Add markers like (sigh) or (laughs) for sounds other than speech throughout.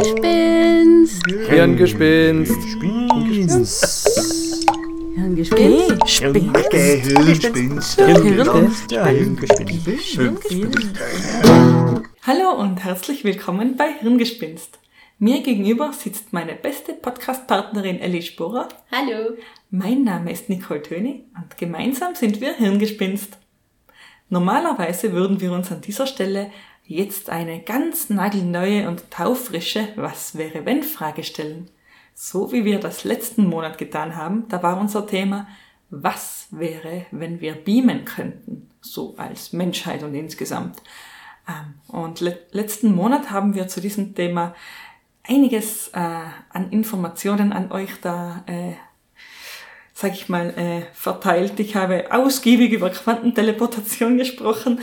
Gespinst. Hirngespinst. Hirngespinst. Gehirnspinst. Hallo und herzlich willkommen bei Hirngespinst. Mir gegenüber sitzt meine beste Podcast-Partnerin Ellie Sporer. Hallo. Mein Name ist Nicole Töni und gemeinsam sind wir Hirngespinst. Normalerweise würden wir uns an dieser Stelle jetzt eine ganz nagelneue und taufrische Was wäre wenn Frage stellen. So wie wir das letzten Monat getan haben, da war unser Thema Was wäre, wenn wir beamen könnten, so als Menschheit und insgesamt. Ähm, Und le letzten Monat haben wir zu diesem Thema einiges äh, an Informationen an euch da äh, sag ich mal, äh, verteilt. Ich habe ausgiebig über Quantenteleportation (laughs) gesprochen.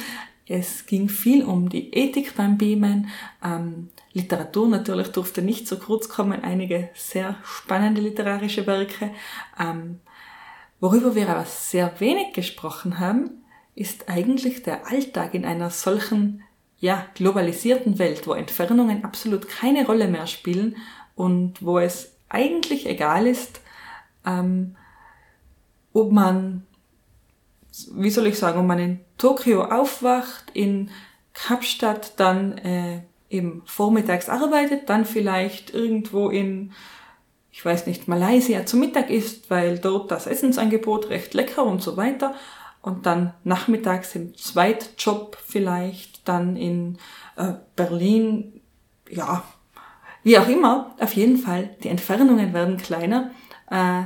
Es ging viel um die Ethik beim Beamen. Ähm, Literatur natürlich durfte nicht zu kurz kommen. Einige sehr spannende literarische Werke. Ähm, worüber wir aber sehr wenig gesprochen haben, ist eigentlich der Alltag in einer solchen, ja, globalisierten Welt, wo Entfernungen absolut keine Rolle mehr spielen und wo es eigentlich egal ist, ähm, ob man, wie soll ich sagen, ob man in Tokio aufwacht, in Kapstadt dann äh, eben vormittags arbeitet, dann vielleicht irgendwo in, ich weiß nicht, Malaysia zum Mittag isst, weil dort das Essensangebot recht lecker und so weiter. Und dann nachmittags im Zweitjob vielleicht, dann in äh, Berlin, ja, wie auch immer. Auf jeden Fall, die Entfernungen werden kleiner. Äh,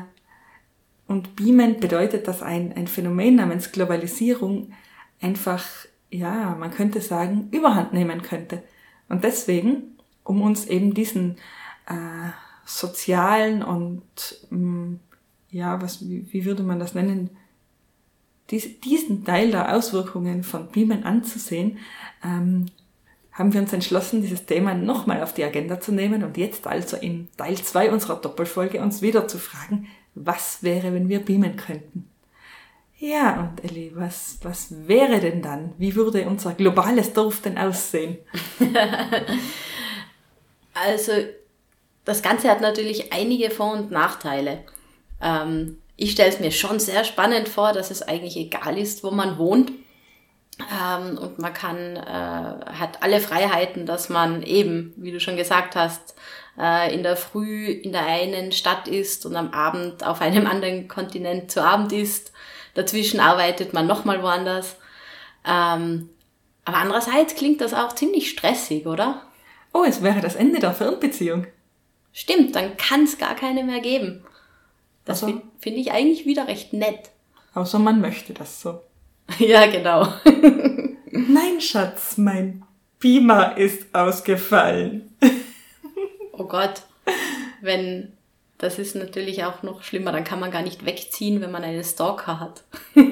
und Beamen bedeutet, dass ein, ein Phänomen namens Globalisierung einfach, ja, man könnte sagen, überhand nehmen könnte. Und deswegen, um uns eben diesen äh, sozialen und, mh, ja, was, wie, wie würde man das nennen, dies, diesen Teil der Auswirkungen von Beamen anzusehen, ähm, haben wir uns entschlossen, dieses Thema nochmal auf die Agenda zu nehmen und jetzt also in Teil 2 unserer Doppelfolge uns wieder zu fragen, was wäre, wenn wir beamen könnten? Ja, und Elli, was, was wäre denn dann? Wie würde unser globales Dorf denn aussehen? (laughs) Also, das Ganze hat natürlich einige Vor- und Nachteile. Ähm, ich stelle es mir schon sehr spannend vor, dass es eigentlich egal ist, wo man wohnt. Ähm, und man kann, äh, hat alle Freiheiten, dass man eben, wie du schon gesagt hast, äh, in der Früh in der einen Stadt ist und am Abend auf einem anderen Kontinent zu Abend ist. Dazwischen arbeitet man nochmal woanders. Ähm, aber andererseits klingt das auch ziemlich stressig, oder? Oh, es wäre das Ende der Fernbeziehung. Stimmt, dann kann es gar keine mehr geben. Das Also- fin- finde ich eigentlich wieder recht nett. Außer man möchte das so. (laughs) ja, genau. (laughs) Nein, Schatz, mein Beamer ist ausgefallen. (laughs) Oh Gott, wenn das ist natürlich auch noch schlimmer, dann kann man gar nicht wegziehen, wenn man einen Stalker hat. (laughs)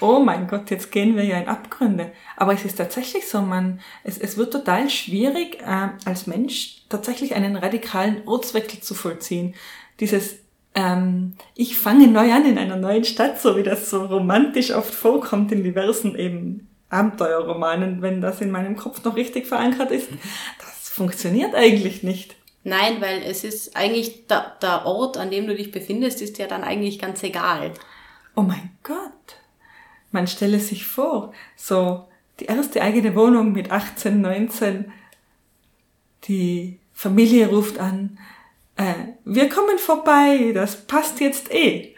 Oh mein Gott, jetzt gehen wir ja in Abgründe. Aber es ist tatsächlich so, man, es, es wird total schwierig, äh, als Mensch tatsächlich einen radikalen Ortswechsel zu vollziehen. Dieses, ähm, ich fange neu an in einer neuen Stadt, so wie das so romantisch oft vorkommt in diversen eben Abenteuerromanen, wenn das in meinem Kopf noch richtig verankert ist. Das funktioniert eigentlich nicht. Nein, weil es ist eigentlich der, der Ort, an dem du dich befindest, ist ja dann eigentlich ganz egal. Oh mein Gott. Man stelle sich vor, so die erste eigene Wohnung mit 18, 19, die Familie ruft an, äh, wir kommen vorbei, das passt jetzt eh.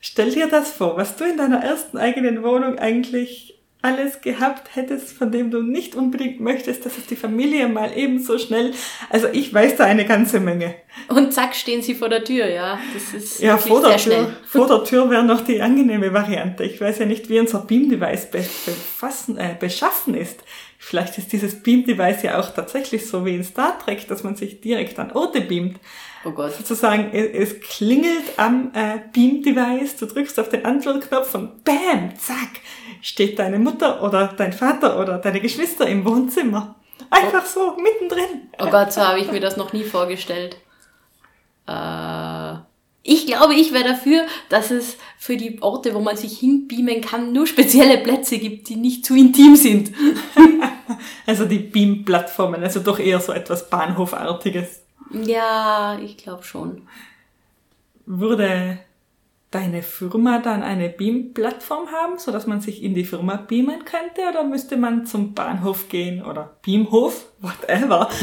Stell dir das vor, was du in deiner ersten eigenen Wohnung eigentlich alles gehabt hättest, von dem du nicht unbedingt möchtest, dass es die Familie mal ebenso schnell, also ich weiß da eine ganze Menge. Und zack, stehen sie vor der Tür, ja. Das ist Ja, vor der, Tür, vor der Tür wäre noch die angenehme Variante. Ich weiß ja nicht, wie unser Beam-Device be befassen, äh, beschaffen ist. Vielleicht ist dieses Beam-Device ja auch tatsächlich so wie in Star Trek, dass man sich direkt an Orte beamt. Oh Gott. Sozusagen, es, es klingelt am äh, Beam-Device, du drückst auf den Antwortknopf und BAM, zack, steht deine Mutter oder dein Vater oder deine Geschwister im Wohnzimmer. Einfach so, mittendrin. Oh Gott, so habe ich mir das noch nie vorgestellt. Äh, ich glaube, ich wäre dafür, dass es für die Orte, wo man sich hinbeamen kann, nur spezielle Plätze gibt, die nicht zu intim sind. (laughs) Also die Beam-Plattformen, also doch eher so etwas Bahnhofartiges. Ja, ich glaube schon. Würde deine Firma dann eine Beam-Plattform haben, so dass man sich in die Firma beamen könnte, oder müsste man zum Bahnhof gehen oder Beamhof, whatever? (laughs)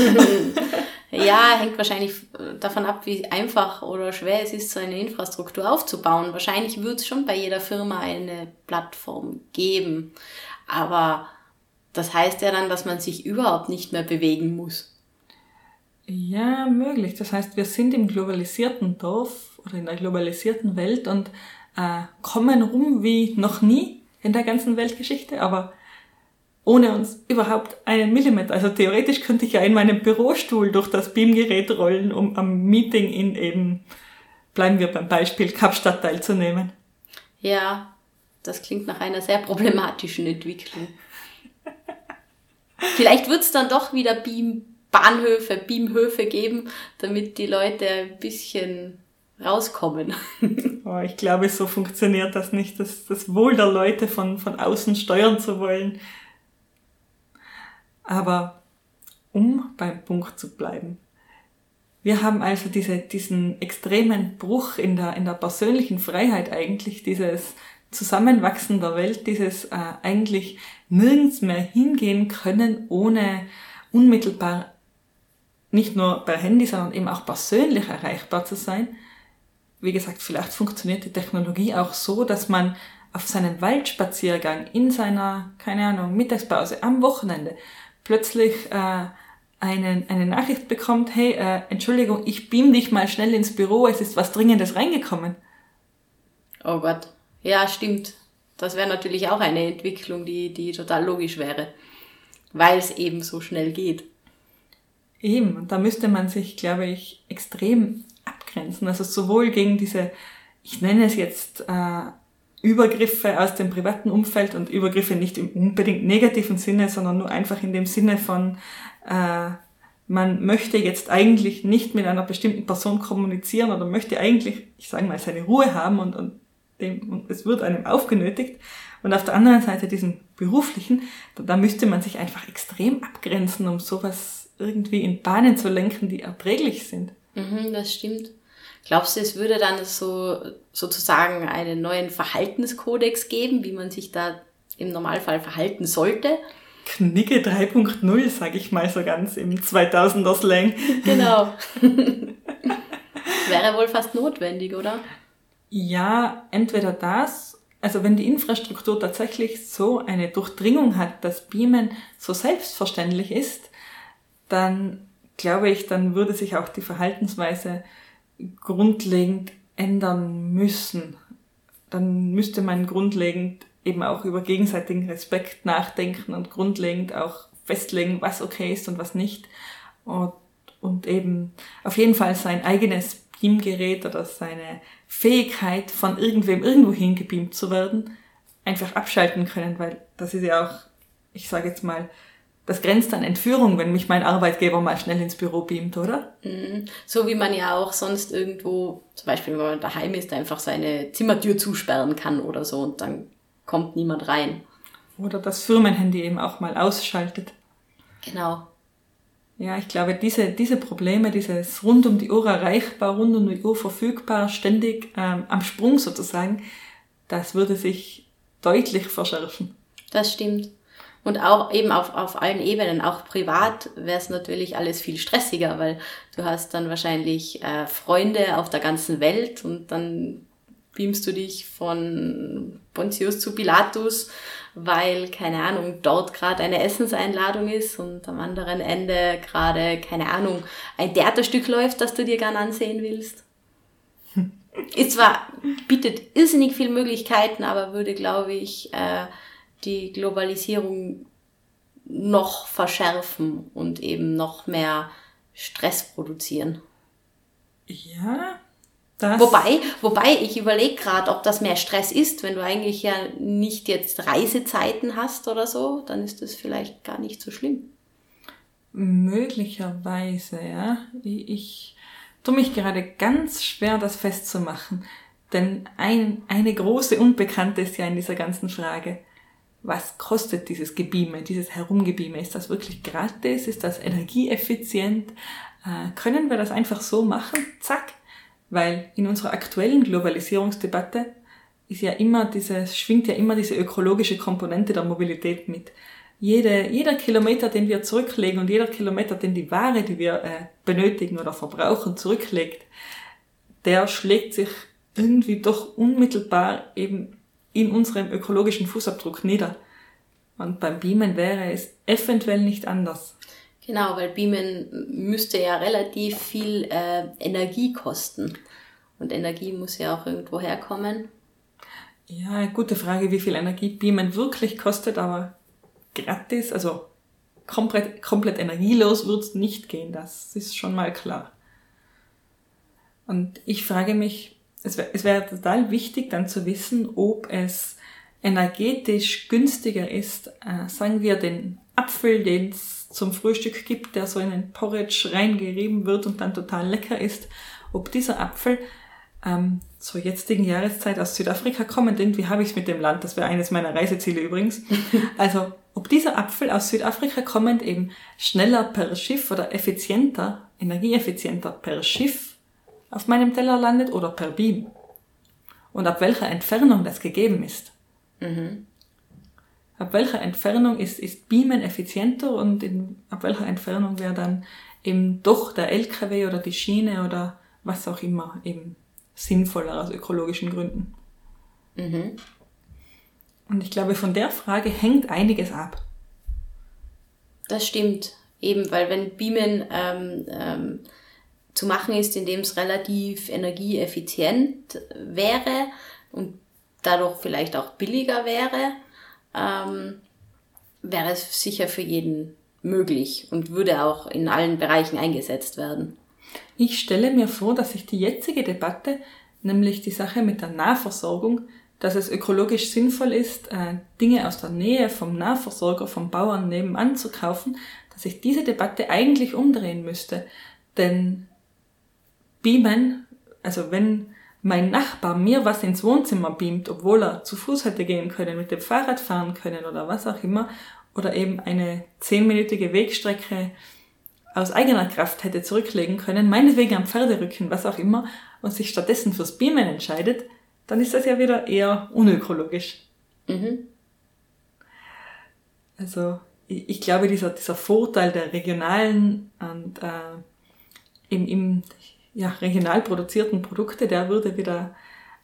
Ja, hängt wahrscheinlich davon ab, wie einfach oder schwer es ist, so eine Infrastruktur aufzubauen. Wahrscheinlich wird es schon bei jeder Firma eine Plattform geben. Aber das heißt ja dann, dass man sich überhaupt nicht mehr bewegen muss. Ja, möglich. Das heißt, wir sind im globalisierten Dorf oder in der globalisierten Welt und äh, kommen rum wie noch nie in der ganzen Weltgeschichte, aber ohne uns überhaupt einen Millimeter. Also theoretisch könnte ich ja in meinem Bürostuhl durch das Beamgerät rollen, um am Meeting in eben, bleiben wir beim Beispiel, Kapstadt teilzunehmen. Ja, das klingt nach einer sehr problematischen Entwicklung. (laughs) Vielleicht wird es dann doch wieder Beam-Bahnhöfe, Beamhöfe geben, damit die Leute ein bisschen rauskommen. (laughs) Oh, ich glaube, so funktioniert das nicht, das, das Wohl der Leute von, von außen steuern zu wollen. Aber um beim Punkt zu bleiben. Wir haben also diese, diesen extremen Bruch in der, in der persönlichen Freiheit eigentlich, dieses Zusammenwachsen der Welt, dieses äh, eigentlich nirgends mehr hingehen können, ohne unmittelbar nicht nur per Handy, sondern eben auch persönlich erreichbar zu sein. Wie gesagt, vielleicht funktioniert die Technologie auch so, dass man auf seinem Waldspaziergang in seiner, keine Ahnung, Mittagspause am Wochenende plötzlich äh, einen, eine Nachricht bekommt, hey, äh, Entschuldigung, ich beam dich mal schnell ins Büro, es ist was Dringendes reingekommen. Oh Gott. Ja, stimmt. Das wäre natürlich auch eine Entwicklung, die, die total logisch wäre, weil es eben so schnell geht. Eben, und da müsste man sich, glaube ich, extrem abgrenzen. Also sowohl gegen diese, ich nenne es jetzt äh, Übergriffe aus dem privaten Umfeld und Übergriffe nicht im unbedingt negativen Sinne, sondern nur einfach in dem Sinne von, äh, man möchte jetzt eigentlich nicht mit einer bestimmten Person kommunizieren oder möchte eigentlich, ich sage mal, seine Ruhe haben und, und dem, und es wird einem aufgenötigt. Und auf der anderen Seite diesen beruflichen, da, da müsste man sich einfach extrem abgrenzen, um sowas irgendwie in Bahnen zu lenken, die erträglich sind. Mhm, das stimmt. Glaubst du, es würde dann so sozusagen einen neuen Verhaltenskodex geben, wie man sich da im Normalfall verhalten sollte? Knicke 3.0, sage ich mal so ganz im 2000er Slang. Genau. (laughs) Wäre wohl fast notwendig, oder? Ja, entweder das, also wenn die Infrastruktur tatsächlich so eine Durchdringung hat, dass Beamen so selbstverständlich ist, dann glaube ich, dann würde sich auch die Verhaltensweise grundlegend ändern müssen. Dann müsste man grundlegend eben auch über gegenseitigen Respekt nachdenken und grundlegend auch festlegen, was okay ist und was nicht. Und, und eben auf jeden Fall sein eigenes Beamgerät oder seine Fähigkeit, von irgendwem irgendwo hingebeamt zu werden, einfach abschalten können, weil das ist ja auch, ich sage jetzt mal, das grenzt an Entführung, wenn mich mein Arbeitgeber mal schnell ins Büro beamt, oder? Mhm. So wie man ja auch sonst irgendwo, zum Beispiel wenn man daheim ist, einfach seine Zimmertür zusperren kann oder so und dann kommt niemand rein. Oder das Firmenhandy eben auch mal ausschaltet. Genau. Ja, ich glaube, diese, diese Probleme, dieses rund um die Uhr erreichbar, rund um die Uhr verfügbar, ständig ähm, am Sprung sozusagen, das würde sich deutlich verschärfen. Das stimmt. Und auch eben auf, auf allen Ebenen, auch privat wäre es natürlich alles viel stressiger, weil du hast dann wahrscheinlich äh, Freunde auf der ganzen Welt und dann beamst du dich von Pontius zu Pilatus, weil, keine Ahnung, dort gerade eine Essenseinladung ist und am anderen Ende gerade, keine Ahnung, ein Theaterstück läuft, das du dir gern ansehen willst. (laughs) Ist zwar, bietet irrsinnig viele Möglichkeiten, aber würde, glaube ich, äh, die Globalisierung noch verschärfen und eben noch mehr Stress produzieren. Ja. Das Wobei, wobei ich überlege gerade, ob das mehr Stress ist, wenn du eigentlich ja nicht jetzt Reisezeiten hast oder so, dann ist das vielleicht gar nicht so schlimm. Möglicherweise, ja. Ich, ich tue mich gerade ganz schwer, das festzumachen. Denn ein, eine große Unbekannte ist ja in dieser ganzen Frage was kostet dieses Gebieme, dieses Herumgebieme? Ist das wirklich gratis? Ist das energieeffizient? Äh, können wir das einfach so machen? Zack. Weil in unserer aktuellen Globalisierungsdebatte ist ja immer dieses, schwingt ja immer diese ökologische Komponente der Mobilität mit. Jede, jeder Kilometer, den wir zurücklegen und jeder Kilometer, den die Ware, die wir äh, benötigen oder verbrauchen, zurücklegt, der schlägt sich irgendwie doch unmittelbar eben in unserem ökologischen Fußabdruck nieder. Und beim Beamen wäre es eventuell nicht anders. Genau, weil Beamen müsste ja relativ viel äh, Energie kosten. Und Energie muss ja auch irgendwo herkommen. Ja, gute Frage, wie viel Energie Beamen wirklich kostet, aber gratis, also komplett, komplett energielos wird es nicht gehen, das ist schon mal klar. Und ich frage mich, es wäre es wär total wichtig dann zu wissen, ob es energetisch günstiger ist, äh, sagen wir den Apfel, den es zum Frühstück gibt, der so in ein Porridge reingerieben wird und dann total lecker ist, ob dieser Apfel ähm, zur jetzigen Jahreszeit aus Südafrika kommend, irgendwie habe ich es mit dem Land, das wäre eines meiner Reiseziele übrigens. (laughs) Also ob dieser Apfel aus Südafrika kommend eben schneller per Schiff oder effizienter, energieeffizienter per Schiff auf meinem Teller landet oder per Beam. Und ab welcher Entfernung das gegeben ist. Mhm. Ab welcher Entfernung ist, ist Beamen effizienter und in, ab welcher Entfernung wäre dann eben doch der LKW oder die Schiene oder was auch immer eben sinnvoller aus ökologischen Gründen. Mhm. Und ich glaube, von der Frage hängt einiges ab. Das stimmt. Eben, weil wenn Beamen ähm, ähm, zu machen ist, indem es relativ energieeffizient wäre und dadurch vielleicht auch billiger wäre, ähm, wäre es sicher für jeden möglich und würde auch in allen Bereichen eingesetzt werden. Ich stelle mir vor, dass sich die jetzige Debatte, nämlich die Sache mit der Nahversorgung, dass es ökologisch sinnvoll ist, äh, Dinge aus der Nähe vom Nahversorger, vom Bauern nebenan zu kaufen, dass sich diese Debatte eigentlich umdrehen müsste. Denn beamen, also wenn mein Nachbar mir was ins Wohnzimmer beamt, obwohl er zu Fuß hätte gehen können, mit dem Fahrrad fahren können oder was auch immer, oder eben eine zehnminütige Wegstrecke aus eigener Kraft hätte zurücklegen können, meinetwegen am Pferderücken, was auch immer, und sich stattdessen fürs Beamen entscheidet, dann ist das ja wieder eher unökologisch. Mhm. Also ich, ich, glaube, dieser, dieser Vorteil der regionalen und äh, im, im ja, regional produzierten Produkte, der würde wieder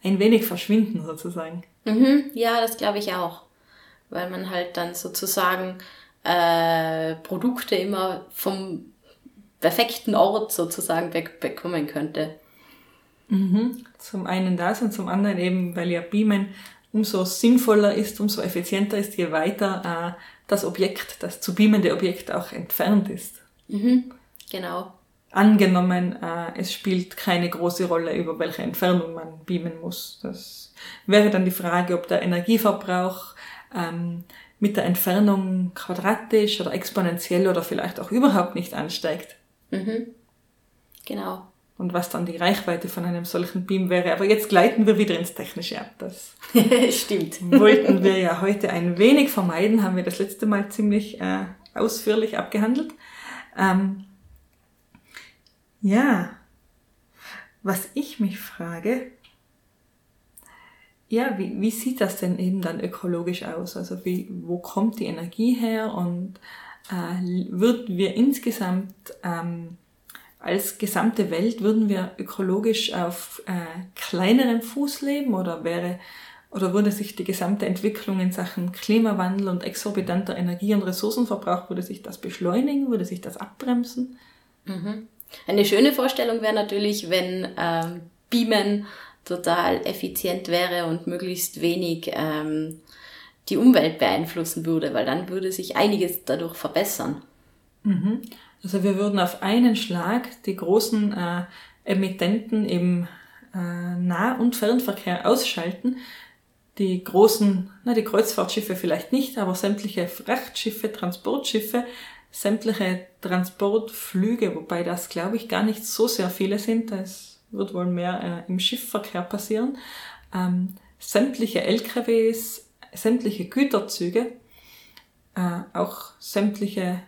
ein wenig verschwinden sozusagen. Mhm, ja, das glaube ich auch. Weil man halt dann sozusagen äh, Produkte immer vom perfekten Ort sozusagen bekommen könnte. Mhm. Zum einen das und zum anderen eben, weil ja Beamen umso sinnvoller ist, umso effizienter ist, je weiter äh, das Objekt, das zu beamende Objekt auch entfernt ist. Mhm. Genau. Angenommen, äh, es spielt keine große Rolle, über welche Entfernung man beamen muss. Das wäre dann die Frage, ob der Energieverbrauch ähm, mit der Entfernung quadratisch oder exponentiell oder vielleicht auch überhaupt nicht ansteigt. Mhm. Genau. Und was dann die Reichweite von einem solchen Beam wäre. Aber jetzt gleiten wir wieder ins Technische ab. Das (laughs) stimmt. Wollten wir (laughs) ja heute ein wenig vermeiden, haben wir das letzte Mal ziemlich äh, ausführlich abgehandelt. Ähm, ja, was ich mich frage, ja, wie, wie sieht das denn eben dann ökologisch aus? Also wie, wo kommt die Energie her und äh, würden wir insgesamt ähm, als gesamte Welt, würden wir ökologisch auf äh, kleinerem Fuß leben oder wäre oder würde sich die gesamte Entwicklung in Sachen Klimawandel und exorbitanter Energie- und Ressourcenverbrauch, würde sich das beschleunigen, würde sich das abbremsen? Mhm. Eine schöne Vorstellung wäre natürlich, wenn ähm, Beamen total effizient wäre und möglichst wenig ähm, die Umwelt beeinflussen würde, weil dann würde sich einiges dadurch verbessern. Mhm. Also wir würden auf einen Schlag die großen äh, Emittenten im äh, Nah- und Fernverkehr ausschalten. Die großen, na die Kreuzfahrtschiffe vielleicht nicht, aber sämtliche Frachtschiffe, Transportschiffe, sämtliche Transportflüge, wobei das glaube ich gar nicht so sehr viele sind. Das wird wohl mehr äh, im Schiffverkehr passieren. Ähm, sämtliche LKWs, sämtliche Güterzüge, äh, auch sämtliche,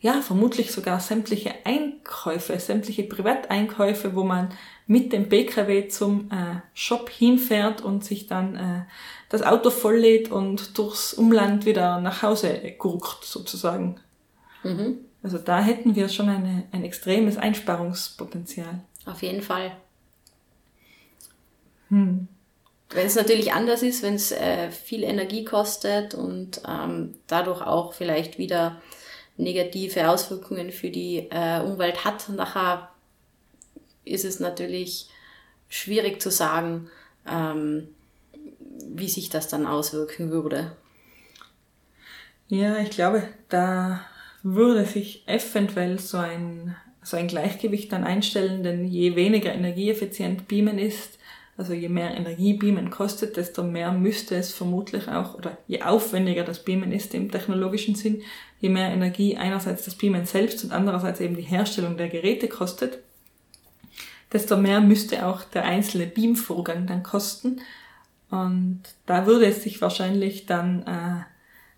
ja, vermutlich sogar sämtliche Einkäufe, sämtliche Privateinkäufe, wo man mit dem PKW zum äh, Shop hinfährt und sich dann äh, das Auto volllädt und durchs Umland wieder nach Hause gurkt, sozusagen. Mhm. Also da hätten wir schon eine, ein extremes Einsparungspotenzial. Auf jeden Fall. Hm. Wenn es natürlich anders ist, wenn es äh, viel Energie kostet und ähm, dadurch auch vielleicht wieder negative Auswirkungen für die äh, Umwelt hat, nachher ist es natürlich schwierig zu sagen, ähm, wie sich das dann auswirken würde. Ja, ich glaube, da würde sich eventuell so ein, so ein Gleichgewicht dann einstellen, denn je weniger energieeffizient Beamen ist, also je mehr Energie Beamen kostet, desto mehr müsste es vermutlich auch, oder je aufwendiger das Beamen ist im technologischen Sinn, je mehr Energie einerseits das Beamen selbst und andererseits eben die Herstellung der Geräte kostet, desto mehr müsste auch der einzelne Beamvorgang dann kosten. Und da würde es sich wahrscheinlich dann, äh,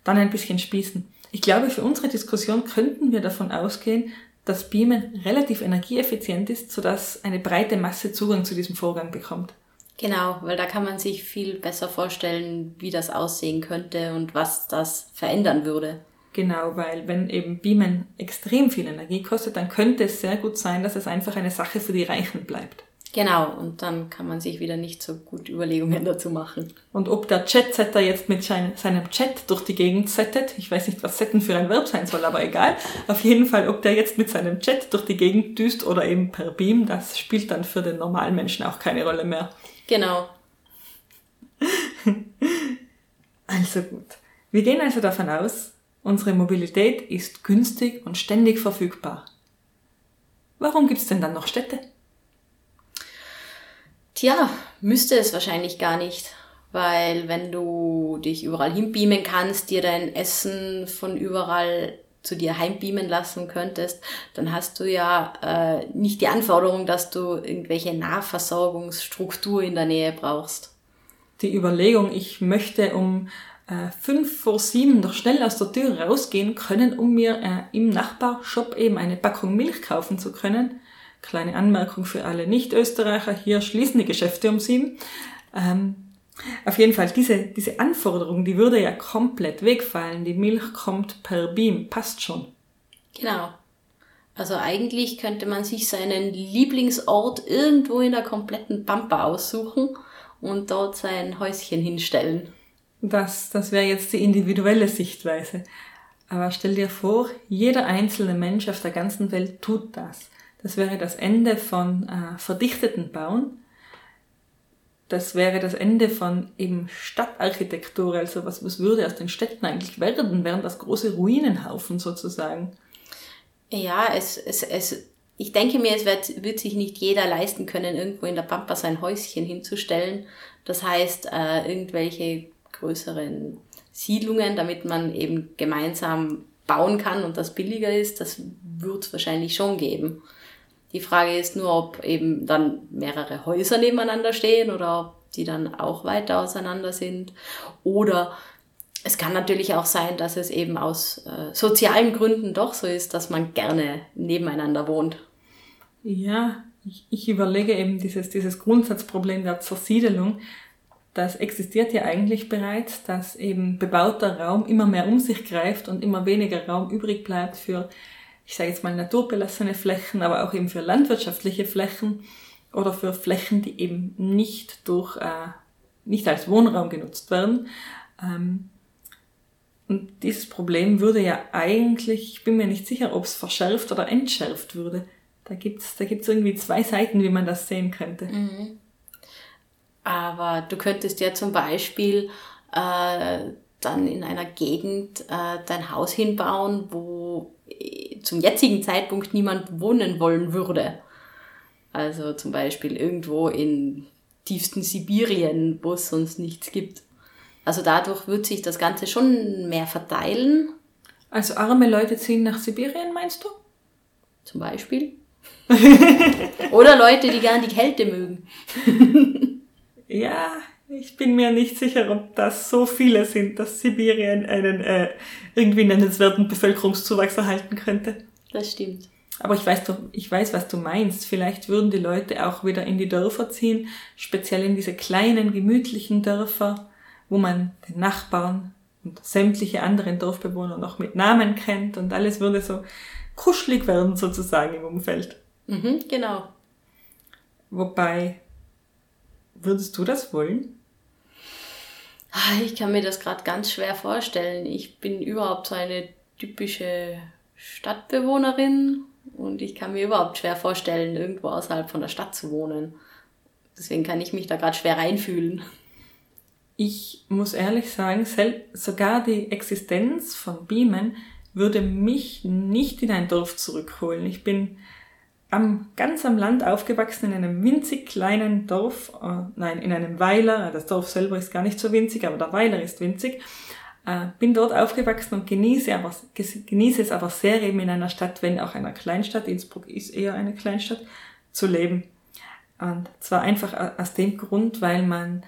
dann ein bisschen spießen. Ich glaube, für unsere Diskussion könnten wir davon ausgehen, dass Beamen relativ energieeffizient ist, sodass eine breite Masse Zugang zu diesem Vorgang bekommt. Genau, weil da kann man sich viel besser vorstellen, wie das aussehen könnte und was das verändern würde. Genau, weil wenn eben Beamen extrem viel Energie kostet, dann könnte es sehr gut sein, dass es einfach eine Sache für die Reichen bleibt. Genau, und dann kann man sich wieder nicht so gut Überlegungen dazu machen. Und ob der Chatsetter jetzt mit seinem Chat durch die Gegend settet, ich weiß nicht, was setten für ein Verb sein soll, aber egal. Auf jeden Fall, ob der jetzt mit seinem Chat durch die Gegend düst oder eben per Beam, das spielt dann für den normalen Menschen auch keine Rolle mehr. Genau. (laughs) also gut. Wir gehen also davon aus, unsere Mobilität ist günstig und ständig verfügbar. Warum gibt's denn dann noch Städte? Tja, müsste es wahrscheinlich gar nicht. Weil wenn du dich überall hinbeamen kannst, dir dein Essen von überall zu dir heimbeamen lassen könntest, dann hast du ja äh, nicht die Anforderung, dass du irgendwelche Nahversorgungsstruktur in der Nähe brauchst. Die Überlegung, ich möchte um äh, fünf vor sieben noch schnell aus der Tür rausgehen können, um mir äh, im Nachbarshop eben eine Packung Milch kaufen zu können. Kleine Anmerkung für alle Nicht-Österreicher, hier schließen die Geschäfte um sieben. Ähm, auf jeden Fall, diese, diese Anforderung, die würde ja komplett wegfallen. Die Milch kommt per Beam, passt schon. Genau. Also eigentlich könnte man sich seinen Lieblingsort irgendwo in der kompletten Pampa aussuchen und dort sein Häuschen hinstellen. Das, das wäre jetzt die individuelle Sichtweise. Aber stell dir vor, jeder einzelne Mensch auf der ganzen Welt tut das. Das wäre das Ende von äh, verdichteten Bauen das wäre das Ende von eben Stadtarchitektur. Also was, was würde aus den Städten eigentlich werden? Wären das große Ruinenhaufen sozusagen? Ja, es, es, es, ich denke mir, es wird, wird sich nicht jeder leisten können, irgendwo in der Pampa sein Häuschen hinzusstellen. Das heißt, äh, irgendwelche größeren Siedlungen, damit man eben gemeinsam bauen kann und das billiger ist, das wird es wahrscheinlich schon geben. Die Frage ist nur, ob eben dann mehrere Häuser nebeneinander stehen oder ob die dann auch weiter auseinander sind. Oder es kann natürlich auch sein, dass es eben aus äh, sozialen Gründen doch so ist, dass man gerne nebeneinander wohnt. Ja, ich, ich überlege eben dieses, dieses Grundsatzproblem der Zersiedelung. Das existiert ja eigentlich bereits, dass eben bebauter Raum immer mehr um sich greift und immer weniger Raum übrig bleibt für ich sage jetzt mal naturbelassene Flächen, aber auch eben für landwirtschaftliche Flächen oder für Flächen, die eben nicht durch, äh, nicht als Wohnraum genutzt werden. Ähm, und dieses Problem würde ja eigentlich, ich bin mir nicht sicher, ob es verschärft oder entschärft würde. Da gibt's da gibt's irgendwie zwei Seiten, wie man das sehen könnte. Mhm. Aber du könntest ja zum Beispiel äh, dann in einer Gegend äh, dein Haus hinbauen, wo zum jetzigen Zeitpunkt niemand wohnen wollen würde. Also zum Beispiel irgendwo in tiefsten Sibirien, wo es sonst nichts gibt. Also dadurch wird sich das Ganze schon mehr verteilen. Also arme Leute ziehen nach Sibirien, meinst du? Zum Beispiel. (laughs) Oder Leute, die gern die Kälte mögen. (laughs) ja, Ich bin mir nicht sicher, ob das so viele sind, dass Sibirien einen äh, irgendwie nennenswerten Bevölkerungszuwachs erhalten könnte. Das stimmt. Aber ich weiß, doch, ich weiß, was du meinst. Vielleicht würden die Leute auch wieder in die Dörfer ziehen, speziell in diese kleinen, gemütlichen Dörfer, wo man den Nachbarn und sämtliche anderen Dorfbewohner noch mit Namen kennt und alles würde so kuschelig werden sozusagen im Umfeld. Mhm, genau. Wobei, würdest du das wollen? Ah, Ich kann mir das gerade ganz schwer vorstellen. Ich bin überhaupt so eine typische Stadtbewohnerin und ich kann mir überhaupt schwer vorstellen, irgendwo außerhalb von der Stadt zu wohnen. Deswegen kann ich mich da gerade schwer reinfühlen. Ich muss ehrlich sagen, sogar die Existenz von Beamen würde mich nicht in ein Dorf zurückholen. Ich bin am, ganz am Land aufgewachsen, in einem winzig kleinen Dorf, äh, nein, in einem Weiler. Das Dorf selber ist gar nicht so winzig, aber der Weiler ist winzig. Äh, bin dort aufgewachsen und genieße, aber, genieße es aber sehr eben in einer Stadt, wenn auch einer Kleinstadt, Innsbruck ist eher eine Kleinstadt, zu leben. Und zwar einfach a- aus dem Grund, weil man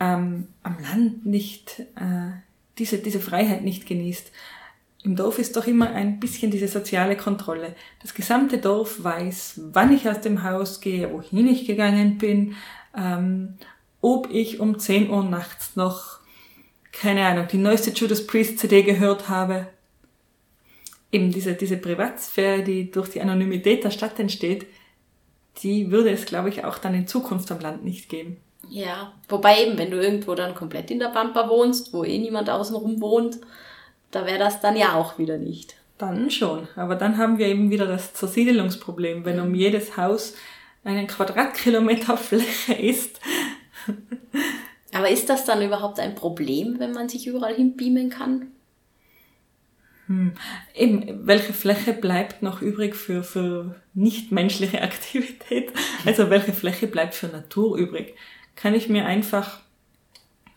ähm, am Land nicht äh, diese, diese Freiheit nicht genießt. Im Dorf ist doch immer ein bisschen diese soziale Kontrolle. Das gesamte Dorf weiß, wann ich aus dem Haus gehe, wohin ich gegangen bin, ähm, ob ich um 10 Uhr nachts noch, keine Ahnung, die neueste Judas Priest CD gehört habe. Eben diese, diese Privatsphäre, die durch die Anonymität der Stadt entsteht, die würde es, glaube ich, auch dann in Zukunft am Land nicht geben. Ja, wobei eben, wenn du irgendwo dann komplett in der Pampa wohnst, wo eh niemand außenrum wohnt, da wäre das dann ja auch wieder nicht. Dann schon. Aber dann haben wir eben wieder das Zersiedelungsproblem. Wenn um jedes Haus einen Quadratkilometer Fläche ist, Aber ist das dann überhaupt ein Problem, wenn man sich überall hinbeamen kann? eben, welche Fläche bleibt noch übrig für, für nichtmenschliche (laughs) Aktivität? Also welche Fläche bleibt für Natur übrig? Kann ich mir einfach,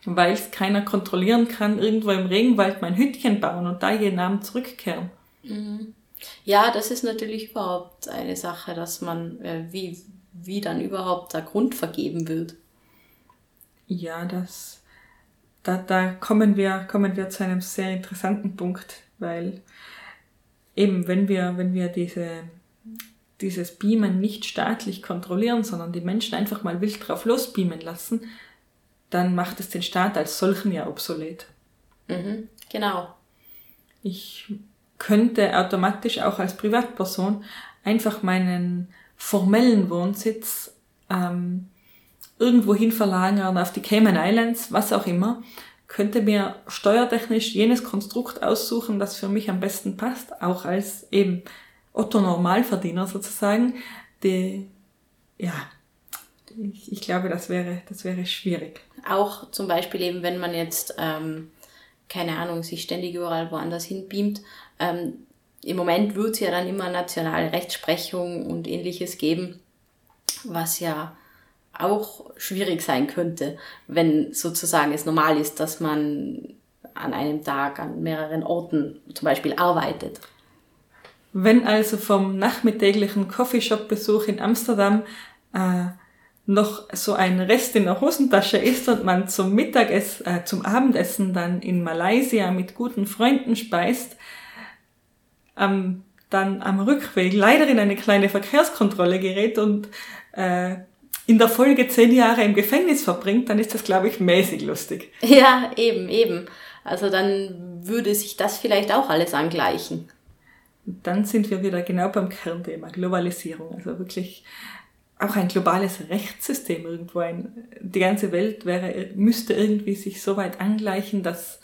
weil es keiner kontrollieren kann, irgendwo im Regenwald mein Hütchen bauen und da jeden Abend zurückkehren? Ja, das ist natürlich überhaupt eine Sache, dass man, äh, wie, wie dann überhaupt der Grund vergeben wird. Ja, das, da, da kommen wir, kommen wir zu einem sehr interessanten Punkt, weil eben, wenn wir, wenn wir diese, dieses Beamen nicht staatlich kontrollieren, sondern die Menschen einfach mal wild drauf losbeamen lassen, dann macht es den Staat als solchen ja obsolet. Mhm, genau. Ich könnte automatisch auch als Privatperson einfach meinen formellen Wohnsitz ähm, irgendwohin verlagern, auf die Cayman Islands, was auch immer, könnte mir steuertechnisch jenes Konstrukt aussuchen, das für mich am besten passt, auch als eben Otto Normalverdiener sozusagen. Die, ja, ich, ich glaube, das wäre, das wäre schwierig. Auch zum Beispiel eben, wenn man jetzt, ähm, keine Ahnung, sich ständig überall woanders hinbeamt. Ähm, Im Moment wird es ja dann immer nationale Rechtsprechung und ähnliches geben, was ja auch schwierig sein könnte, wenn sozusagen es normal ist, dass man an einem Tag an mehreren Orten zum Beispiel arbeitet. Wenn also vom nachmittäglichen Coffeeshop-Besuch in Amsterdam äh, noch so ein Rest in der Hosentasche ist und man zum Mittagessen, äh, zum Abendessen dann in Malaysia mit guten Freunden speist, ähm, dann am Rückweg leider in eine kleine Verkehrskontrolle gerät und äh, in der Folge zehn Jahre im Gefängnis verbringt, dann ist das, glaube ich, mäßig lustig. Ja, eben, eben. Also dann würde sich das vielleicht auch alles angleichen. Und dann sind wir wieder genau beim Kernthema Globalisierung. Also wirklich auch ein globales Rechtssystem irgendwo. Ein, die ganze Welt wäre, müsste irgendwie sich so weit angleichen, dass,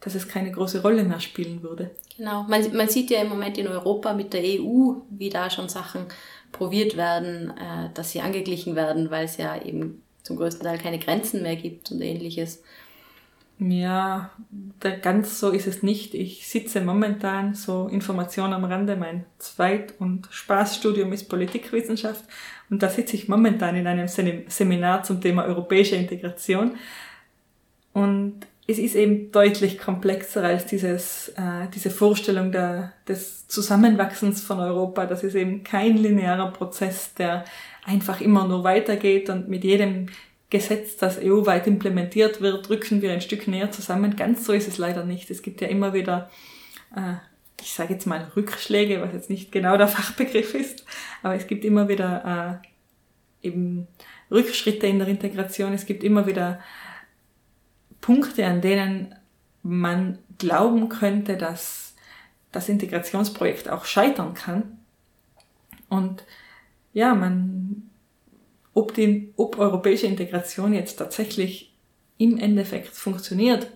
dass es keine große Rolle mehr spielen würde. Genau. Man, man sieht ja im Moment in Europa mit der EU, wie da schon Sachen probiert werden, äh, dass sie angeglichen werden, weil es ja eben zum größten Teil keine Grenzen mehr gibt und ähnliches. Ja, ganz so ist es nicht. Ich sitze momentan so Information am Rande. Mein Zweit- und Spaßstudium ist Politikwissenschaft und da sitze ich momentan in einem Sem- Seminar zum Thema europäische Integration. Und es ist eben deutlich komplexer als dieses, äh, diese Vorstellung der, des Zusammenwachsens von Europa. Das ist eben kein linearer Prozess, der einfach immer nur weitergeht und mit jedem Gesetz, das EU-weit implementiert wird, rücken wir ein Stück näher zusammen. Ganz so ist es leider nicht. Es gibt ja immer wieder, äh, ich sage jetzt mal Rückschläge, was jetzt nicht genau der (laughs) Fachbegriff ist, aber es gibt immer wieder äh, eben Rückschritte in der Integration. Es gibt immer wieder Punkte, an denen man glauben könnte, dass das Integrationsprojekt auch scheitern kann. Und ja, man, ob, die, ob europäische Integration jetzt tatsächlich im Endeffekt funktioniert,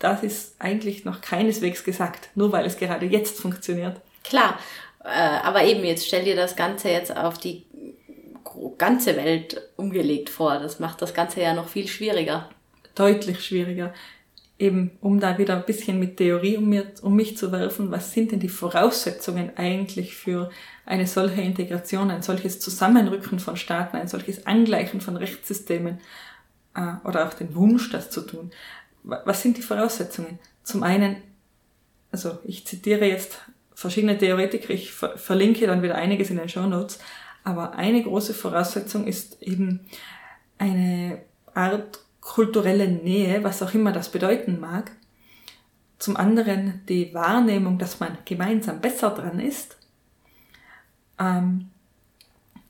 das ist eigentlich noch keineswegs gesagt, nur weil es gerade jetzt funktioniert. Klar, äh, aber eben jetzt stell dir das Ganze jetzt auf die ganze Welt umgelegt vor. Das macht das Ganze ja noch viel schwieriger. Deutlich schwieriger eben um da wieder ein bisschen mit Theorie um, mir, um mich zu werfen, was sind denn die Voraussetzungen eigentlich für eine solche Integration, ein solches Zusammenrücken von Staaten, ein solches Angleichen von Rechtssystemen äh, oder auch den Wunsch, das zu tun. Was sind die Voraussetzungen? Zum einen, also ich zitiere jetzt verschiedene Theoretiker, ich ver verlinke dann wieder einiges in den Show Notes, aber eine große Voraussetzung ist eben eine Art kulturelle Nähe, was auch immer das bedeuten mag. Zum anderen die Wahrnehmung, dass man gemeinsam besser dran ist. Ähm,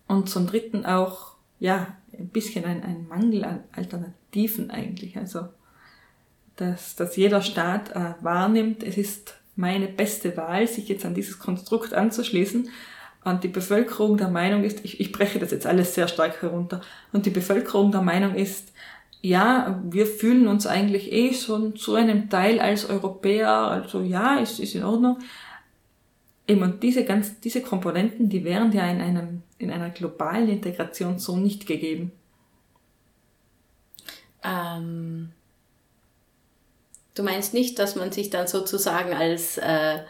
und zum dritten auch, ja, ein bisschen ein, ein Mangel an Alternativen eigentlich. Also, dass, dass jeder Staat äh, wahrnimmt, es ist meine beste Wahl, sich jetzt an dieses Konstrukt anzuschließen. Und die Bevölkerung der Meinung ist, ich, ich breche das jetzt alles sehr stark herunter, und die Bevölkerung der Meinung ist, ja, wir fühlen uns eigentlich eh schon zu einem Teil als Europäer, also ja, es ist in Ordnung. Eben, und diese ganz, diese Komponenten, die wären ja in einem, in einer globalen Integration so nicht gegeben. Ähm, du meinst nicht, dass man sich dann sozusagen als äh,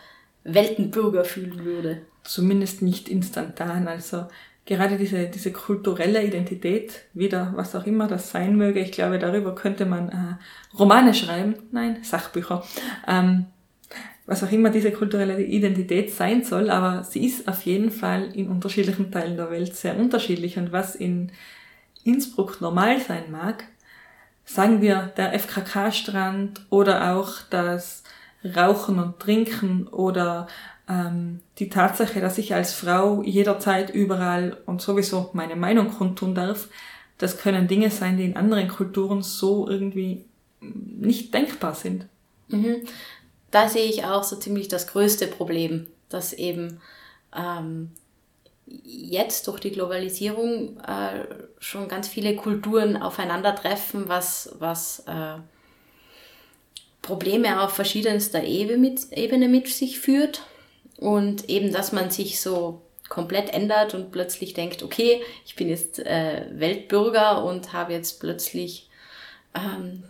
Weltenbürger fühlen würde? Zumindest nicht instantan. Also gerade diese, diese kulturelle Identität, wieder was auch immer das sein möge, ich glaube, darüber könnte man äh, Romane schreiben, nein, Sachbücher, ähm, was auch immer diese kulturelle Identität sein soll, aber sie ist auf jeden Fall in unterschiedlichen Teilen der Welt sehr unterschiedlich. Und was in Innsbruck normal sein mag, sagen wir der FKK-Strand oder auch das Rauchen und Trinken oder ähm, die Tatsache, dass ich als Frau jederzeit überall und sowieso meine Meinung kundtun darf, das können Dinge sein, die in anderen Kulturen so irgendwie nicht denkbar sind. Mhm. Da sehe ich auch so ziemlich das größte Problem, dass eben ähm, jetzt durch die Globalisierung äh, schon ganz viele Kulturen aufeinandertreffen, was, was äh, Probleme auf verschiedenster Ebene mit, Ebene mit sich führt. Und eben, dass man sich so komplett ändert und plötzlich denkt, okay, ich bin jetzt äh, Weltbürger und habe jetzt plötzlich ähm,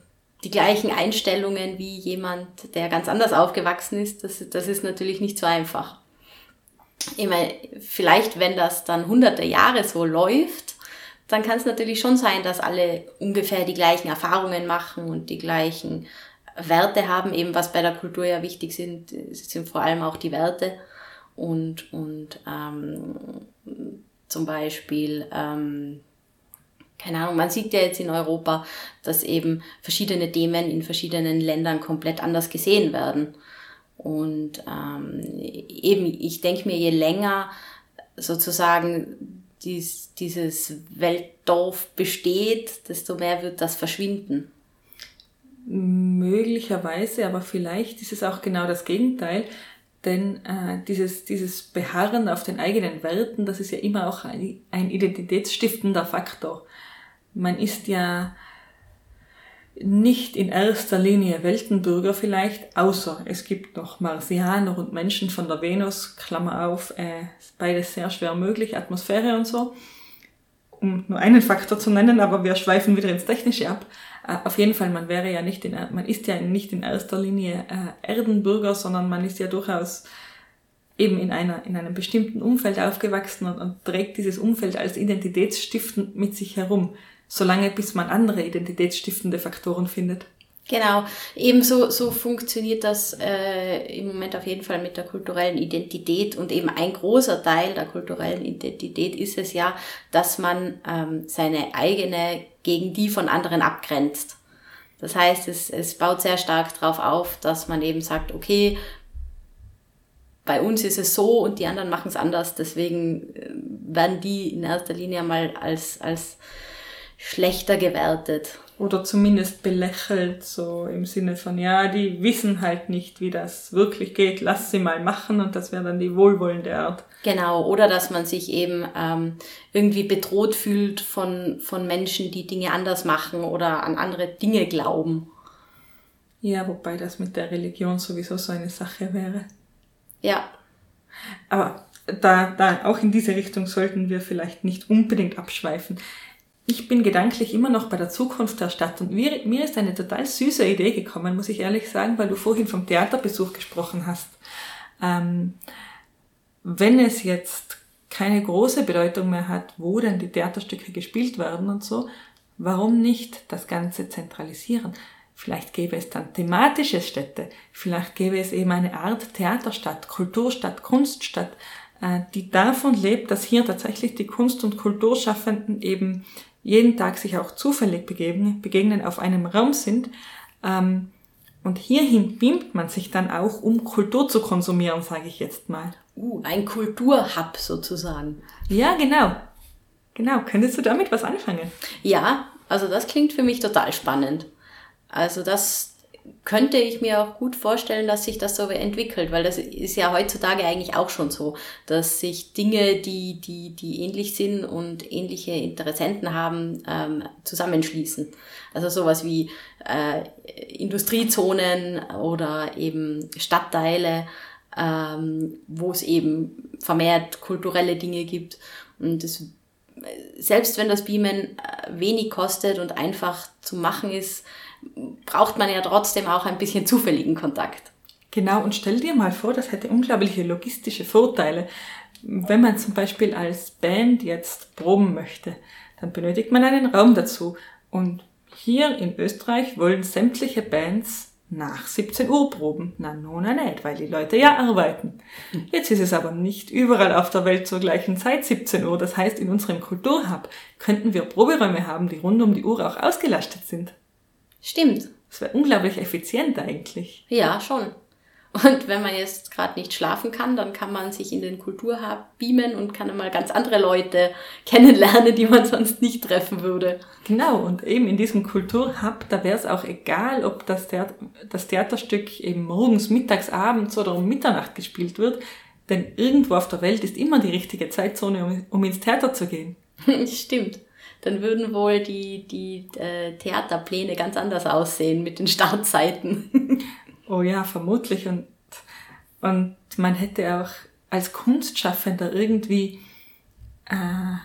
die gleichen Einstellungen wie jemand, der ganz anders aufgewachsen ist. Das, das ist natürlich nicht so einfach. Ich meine, vielleicht, wenn das dann hunderte Jahre so läuft, dann kann es natürlich schon sein, dass alle ungefähr die gleichen Erfahrungen machen und die gleichen Werte haben, eben was bei der Kultur ja wichtig sind, sind vor allem auch die Werte und, und ähm, zum Beispiel, ähm, keine Ahnung, man sieht ja jetzt in Europa, dass eben verschiedene Themen in verschiedenen Ländern komplett anders gesehen werden. Und ähm, eben, ich denke mir, je länger sozusagen dies, dieses Weltdorf besteht, desto mehr wird das verschwinden. Möglicherweise, aber vielleicht ist es auch genau das Gegenteil, denn äh, dieses, dieses Beharren auf den eigenen Werten, das ist ja immer auch ein, ein identitätsstiftender Faktor. Man ist ja nicht in erster Linie Weltenbürger vielleicht, außer es gibt noch Marsianer und Menschen von der Venus, Klammer auf, äh, beides sehr schwer möglich, Atmosphäre und so um nur einen Faktor zu nennen, aber wir schweifen wieder ins Technische ab. Äh, auf jeden Fall, man wäre ja nicht in, man ist ja nicht in erster Linie äh, Erdenbürger, sondern man ist ja durchaus eben in einer, in einem bestimmten Umfeld aufgewachsen und, und trägt dieses Umfeld als identitätsstiftend mit sich herum, solange bis man andere identitätsstiftende Faktoren findet. Genau, ebenso so funktioniert das äh, im Moment auf jeden Fall mit der kulturellen Identität und eben ein großer Teil der kulturellen Identität ist es ja, dass man ähm, seine eigene gegen die von anderen abgrenzt. Das heißt, es, es baut sehr stark darauf auf, dass man eben sagt, okay, bei uns ist es so und die anderen machen es anders, deswegen äh, werden die in erster Linie mal als, als schlechter gewertet. Oder zumindest belächelt, so im Sinne von, ja, die wissen halt nicht, wie das wirklich geht, lass sie mal machen und das wäre dann die wohlwollende Art. Genau, oder dass man sich eben ähm, irgendwie bedroht fühlt von, von Menschen, die Dinge anders machen oder an andere Dinge glauben. Ja, wobei das mit der Religion sowieso so eine Sache wäre. Ja. Aber da, da auch in diese Richtung sollten wir vielleicht nicht unbedingt abschweifen. Ich bin gedanklich immer noch bei der Zukunft der Stadt und mir, mir ist eine total süße Idee gekommen, muss ich ehrlich sagen, weil du vorhin vom Theaterbesuch gesprochen hast. Ähm, wenn es jetzt keine große Bedeutung mehr hat, wo denn die Theaterstücke gespielt werden und so, warum nicht das Ganze zentralisieren? Vielleicht gäbe es dann thematische Städte, vielleicht gäbe es eben eine Art Theaterstadt, Kulturstadt, Kunststadt, äh, die davon lebt, dass hier tatsächlich die Kunst- und Kulturschaffenden eben jeden Tag sich auch zufällig begegnen, begegnen auf einem Raum sind. Ähm, und hierhin beamt man sich dann auch, um Kultur zu konsumieren, sage ich jetzt mal. Uh, ein Kulturhub sozusagen. Ja, genau. Genau. Könntest du damit was anfangen? Ja, also das klingt für mich total spannend. Also das könnte ich mir auch gut vorstellen, dass sich das so entwickelt, weil das ist ja heutzutage eigentlich auch schon so, dass sich Dinge, die, die, die ähnlich sind und ähnliche Interessenten haben, ähm, zusammenschließen. Also sowas wie äh, Industriezonen oder eben Stadtteile, ähm, wo es eben vermehrt kulturelle Dinge gibt. Und das, selbst wenn das Beamen äh, wenig kostet und einfach zu machen ist, braucht man ja trotzdem auch ein bisschen zufälligen Kontakt. Genau, und stell dir mal vor, das hätte unglaubliche logistische Vorteile. Wenn man zum Beispiel als Band jetzt proben möchte, dann benötigt man einen Raum dazu. Und hier in Österreich wollen sämtliche Bands nach 17 Uhr proben. Na, nun nicht, weil die Leute ja arbeiten. Jetzt ist es aber nicht überall auf der Welt zur gleichen Zeit 17 Uhr. Das heißt, in unserem Kulturhub könnten wir Proberäume haben, die rund um die Uhr auch ausgelastet sind. Stimmt. Das wäre unglaublich effizient eigentlich. Ja, schon. Und wenn man jetzt gerade nicht schlafen kann, dann kann man sich in den Kulturhub beamen und kann mal ganz andere Leute (laughs) kennenlernen, die man sonst nicht treffen würde. Genau, und eben in diesem Kulturhub, da wäre es auch egal, ob das, Theater, das Theaterstück eben morgens, mittags, abends oder um Mitternacht gespielt wird, denn irgendwo auf der Welt ist immer die richtige Zeitzone, um, um ins Theater zu gehen. (laughs) Stimmt dann würden wohl die, die äh, Theaterpläne ganz anders aussehen mit den Startzeiten. (laughs) oh ja, vermutlich. Und, und man hätte auch als Kunstschaffender irgendwie äh,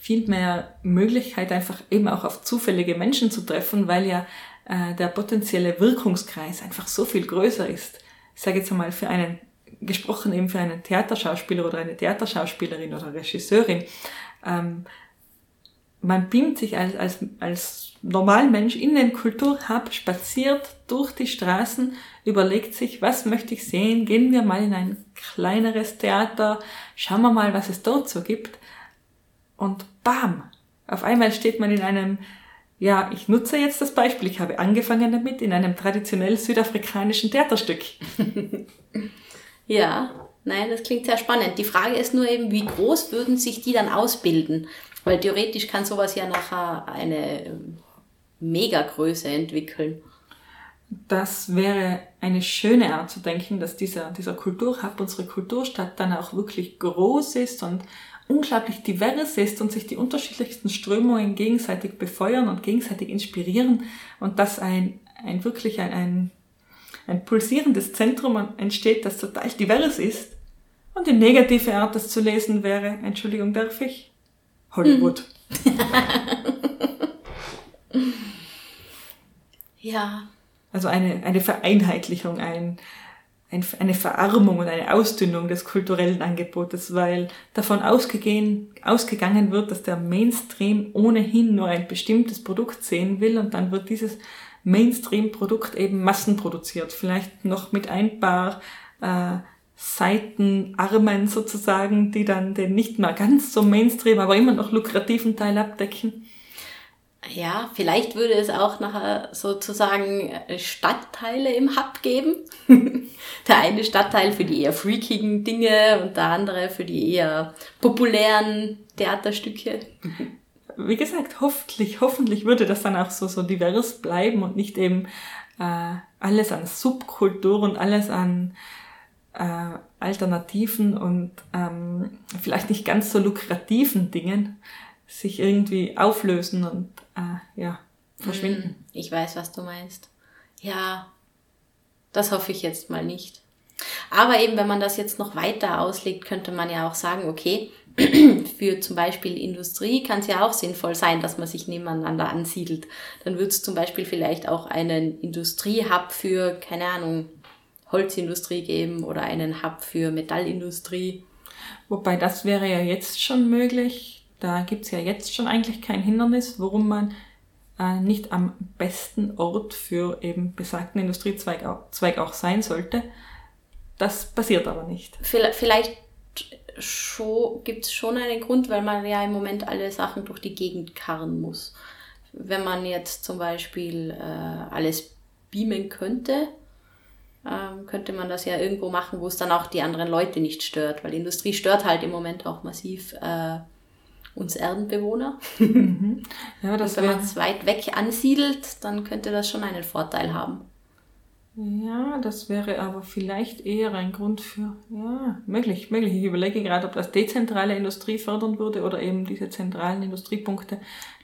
viel mehr Möglichkeit, einfach eben auch auf zufällige Menschen zu treffen, weil ja äh, der potenzielle Wirkungskreis einfach so viel größer ist. Ich sage jetzt einmal für einen, gesprochen eben für einen Theaterschauspieler oder eine Theaterschauspielerin oder Regisseurin, ähm, man beamt sich als, als, als Normalmensch in den Kulturhub, spaziert durch die Straßen, überlegt sich, was möchte ich sehen, gehen wir mal in ein kleineres Theater, schauen wir mal, was es dort so gibt. Und bam, auf einmal steht man in einem, ja, ich nutze jetzt das Beispiel, ich habe angefangen damit, in einem traditionell südafrikanischen Theaterstück. (laughs) ja, nein, das klingt sehr spannend. Die Frage ist nur eben, wie groß würden sich die dann ausbilden? Weil theoretisch kann sowas ja nachher eine Megagröße entwickeln. Das wäre eine schöne Art zu denken, dass dieser, dieser Kulturhub, unsere Kulturstadt dann auch wirklich groß ist und unglaublich divers ist und sich die unterschiedlichsten Strömungen gegenseitig befeuern und gegenseitig inspirieren und dass ein, ein wirklich ein, ein, ein pulsierendes Zentrum entsteht, das total divers ist. Und die negative Art, das zu lesen wäre, Entschuldigung, darf ich? Hollywood. (laughs) ja. Also eine, eine Vereinheitlichung, ein, ein, eine Verarmung und eine Ausdünnung des kulturellen Angebotes, weil davon ausgegehen, ausgegangen wird, dass der Mainstream ohnehin nur ein bestimmtes Produkt sehen will und dann wird dieses Mainstream-Produkt eben massenproduziert. Vielleicht noch mit ein paar äh, Seitenarmen sozusagen, die dann den nicht mehr ganz so Mainstream, aber immer noch lukrativen Teil abdecken? Ja, vielleicht würde es auch nachher sozusagen äh, Stadtteile im Hub geben. (laughs) der eine Stadtteil für die eher freakigen Dinge und der andere für die eher populären Theaterstücke. (laughs) Wie gesagt, hoffentlich, hoffentlich würde das dann auch so, so divers bleiben und nicht eben äh, alles an Subkultur und alles an äh, Alternativen und ähm, vielleicht nicht ganz so lukrativen Dingen sich irgendwie auflösen und äh, ja, verschwinden. Hm, ich weiß, was du meinst. Ja, das hoffe ich jetzt mal nicht. Aber eben, wenn man das jetzt noch weiter auslegt, könnte man ja auch sagen, okay, (clears throat) für zum Beispiel Industrie kann es ja auch sinnvoll sein, dass man sich nebeneinander ansiedelt. Dann wird es zum Beispiel vielleicht auch einen Industriehub für, keine Ahnung, Holzindustrie geben oder einen Hub für Metallindustrie. Wobei das wäre ja jetzt schon möglich. Da gibt es ja jetzt schon eigentlich kein Hindernis, warum man äh, nicht am besten Ort für eben besagten Industriezweig auch, Zweig auch sein sollte. Das passiert aber nicht. Vielleicht gibt es schon einen Grund, weil man ja im Moment alle Sachen durch die Gegend karren muss. Wenn man jetzt zum Beispiel äh, alles beamen könnte, ähm, könnte man das ja irgendwo machen, wo es dann auch die anderen Leute nicht stört, weil Industrie stört halt im Moment auch massiv äh, uns Erdenbewohner. (laughs) Ja, das Und wenn man es weit weg ansiedelt, dann könnte das schon einen Vorteil haben. Ja, das wäre aber vielleicht eher ein Grund für, ja, möglich, möglich. Ich überlege gerade, ob das dezentrale Industrie fördern würde oder eben diese zentralen Industriepunkte.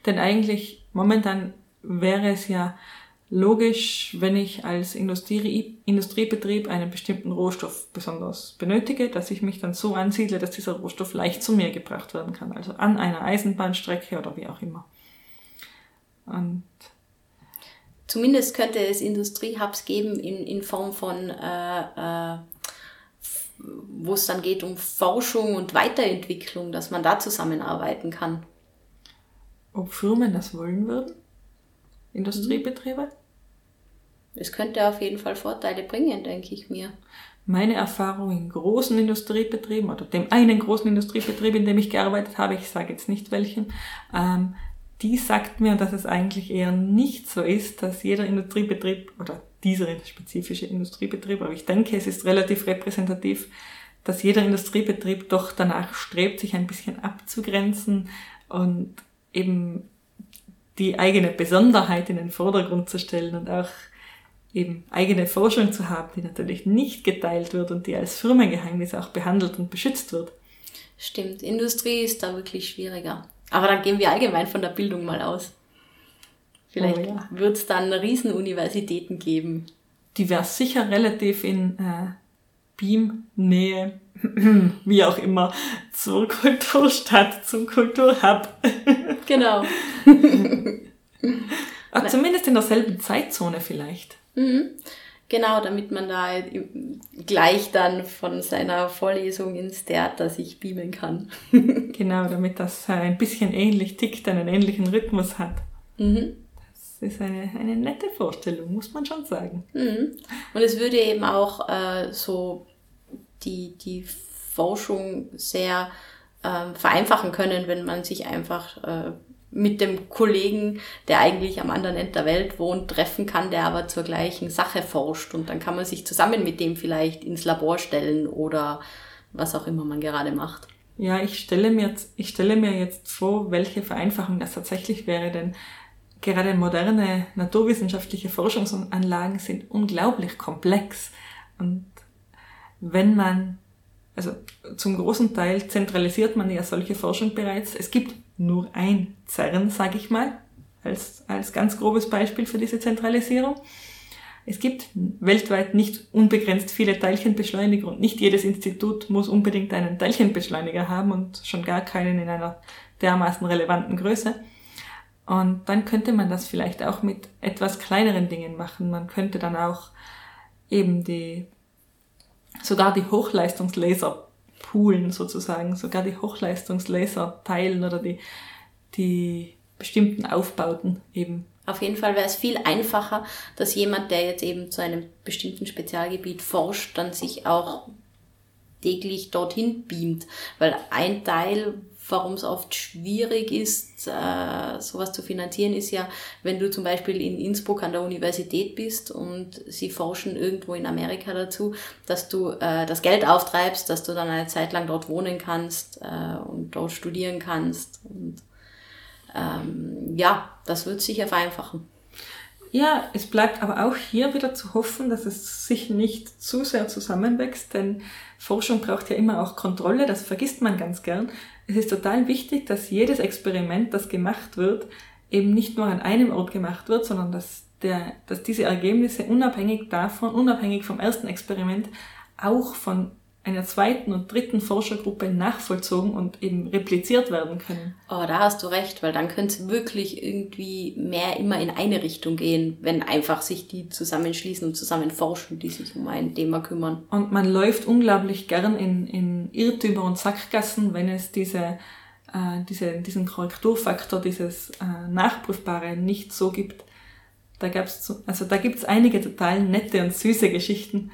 Denn eigentlich momentan wäre es ja logisch, wenn ich als Industrie, Industriebetrieb einen bestimmten Rohstoff besonders benötige, dass ich mich dann so ansiedle, dass dieser Rohstoff leicht zu mir gebracht werden kann. Also an einer Eisenbahnstrecke oder wie auch immer. Und zumindest könnte es Industriehubs geben in, in Form von, äh, äh, wo es dann geht um Forschung und Weiterentwicklung, dass man da zusammenarbeiten kann. Ob Firmen das wollen würden? Industriebetriebe? Es könnte auf jeden Fall Vorteile bringen, denke ich mir. Meine Erfahrung in großen Industriebetrieben oder dem einen großen Industriebetrieb, in dem ich gearbeitet habe, ich sage jetzt nicht welchen, ähm, die sagt mir, dass es eigentlich eher nicht so ist, dass jeder Industriebetrieb oder dieser spezifische Industriebetrieb, aber ich denke, es ist relativ repräsentativ, dass jeder Industriebetrieb doch danach strebt, sich ein bisschen abzugrenzen und eben die eigene Besonderheit in den Vordergrund zu stellen und auch eben eigene Forschung zu haben, die natürlich nicht geteilt wird und die als Firmengeheimnis auch behandelt und beschützt wird. Stimmt, Industrie ist da wirklich schwieriger. Aber dann gehen wir allgemein von der Bildung mal aus. Vielleicht oh, ja. wird es dann Riesenuniversitäten geben. Die wäre sicher relativ in äh, Beam-Nähe, (clears throat) wie auch immer, zur Kulturstadt, zum Kulturhub. genau. (laughs) Aber zumindest in derselben Zeitzone vielleicht. Mhm. Genau, damit man da gleich dann von seiner Vorlesung ins Theater sich beamen kann. (laughs) genau, damit das ein bisschen ähnlich tickt, einen ähnlichen Rhythmus hat. Mhm. Das ist eine, eine nette Vorstellung, muss man schon sagen. Mhm. Und es würde eben auch äh, so die, die Forschung sehr äh, vereinfachen können, wenn man sich einfach äh, mit dem Kollegen, der eigentlich am anderen Ende der Welt wohnt, treffen kann, der aber zur gleichen Sache forscht. Und dann kann man sich zusammen mit dem vielleicht ins Labor stellen oder was auch immer man gerade macht. Ja, ich stelle mir, ich stelle mir jetzt vor, welche Vereinfachung das tatsächlich wäre, denn gerade moderne naturwissenschaftliche Forschungsanlagen sind unglaublich komplex. Und wenn man, also zum großen Teil zentralisiert man ja solche Forschung bereits. Es gibt nur ein CERN, sage ich mal, als, als ganz grobes Beispiel für diese Zentralisierung. Es gibt weltweit nicht unbegrenzt viele Teilchenbeschleuniger und nicht jedes Institut muss unbedingt einen Teilchenbeschleuniger haben und schon gar keinen in einer dermaßen relevanten Größe. Und dann könnte man das vielleicht auch mit etwas kleineren Dingen machen. Man könnte dann auch eben die, sogar die Hochleistungslaser poolen sozusagen, sogar die Hochleistungslaser teilen oder die, die bestimmten Aufbauten eben. Auf jeden Fall wäre es viel einfacher, dass jemand, der jetzt eben zu einem bestimmten Spezialgebiet forscht, dann sich auch täglich dorthin beamt, weil ein Teil warum es oft schwierig ist, äh, sowas zu finanzieren, ist ja, wenn du zum Beispiel in Innsbruck an der Universität bist und sie forschen irgendwo in Amerika dazu, dass du äh, das Geld auftreibst, dass du dann eine Zeit lang dort wohnen kannst äh, und dort studieren kannst. Und ähm, ja, das wird sicher vereinfachen. Ja, es bleibt aber auch hier wieder zu hoffen, dass es sich nicht zu sehr zusammenwächst, denn Forschung braucht ja immer auch Kontrolle, das vergisst man ganz gern. Es ist total wichtig, dass jedes Experiment, das gemacht wird, eben nicht nur an einem Ort gemacht wird, sondern dass, der, dass diese Ergebnisse unabhängig davon, unabhängig vom ersten Experiment, auch von einer zweiten und dritten Forschergruppe nachvollzogen und eben repliziert werden können. Oh, da hast du recht, weil dann könnte es wirklich irgendwie mehr immer in eine Richtung gehen, wenn einfach sich die zusammenschließen und zusammen forschen, die sich um ein Thema kümmern. Und man läuft unglaublich gern in, in Irrtümer und Sackgassen, wenn es diese, äh, diese, diesen Korrekturfaktor, dieses äh, Nachprüfbare nicht so gibt. Da gab's, also da gibt's einige total nette und süße Geschichten.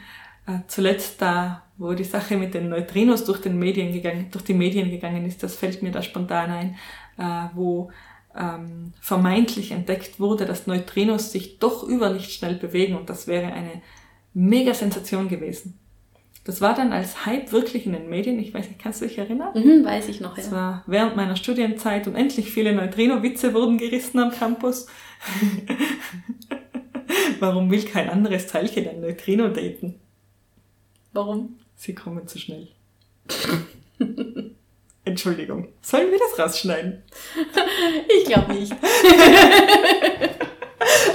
Äh, zuletzt da wo die Sache mit den Neutrinos durch, den Medien gegangen, durch die Medien gegangen ist, das fällt mir da spontan ein, äh, wo ähm, vermeintlich entdeckt wurde, dass Neutrinos sich doch überlichtschnell bewegen und das wäre eine mega Sensation gewesen. Das war dann als Hype wirklich in den Medien. Ich weiß nicht, kannst du dich erinnern? Mhm, weiß ich noch, ja. Das war während meiner Studienzeit und endlich viele Neutrino-Witze wurden gerissen am Campus. (laughs) Warum will kein anderes Teilchen ein Neutrino daten? Warum? Sie kommen zu schnell. (laughs) Entschuldigung. Sollen wir das rausschneiden? Ich glaube nicht. (laughs)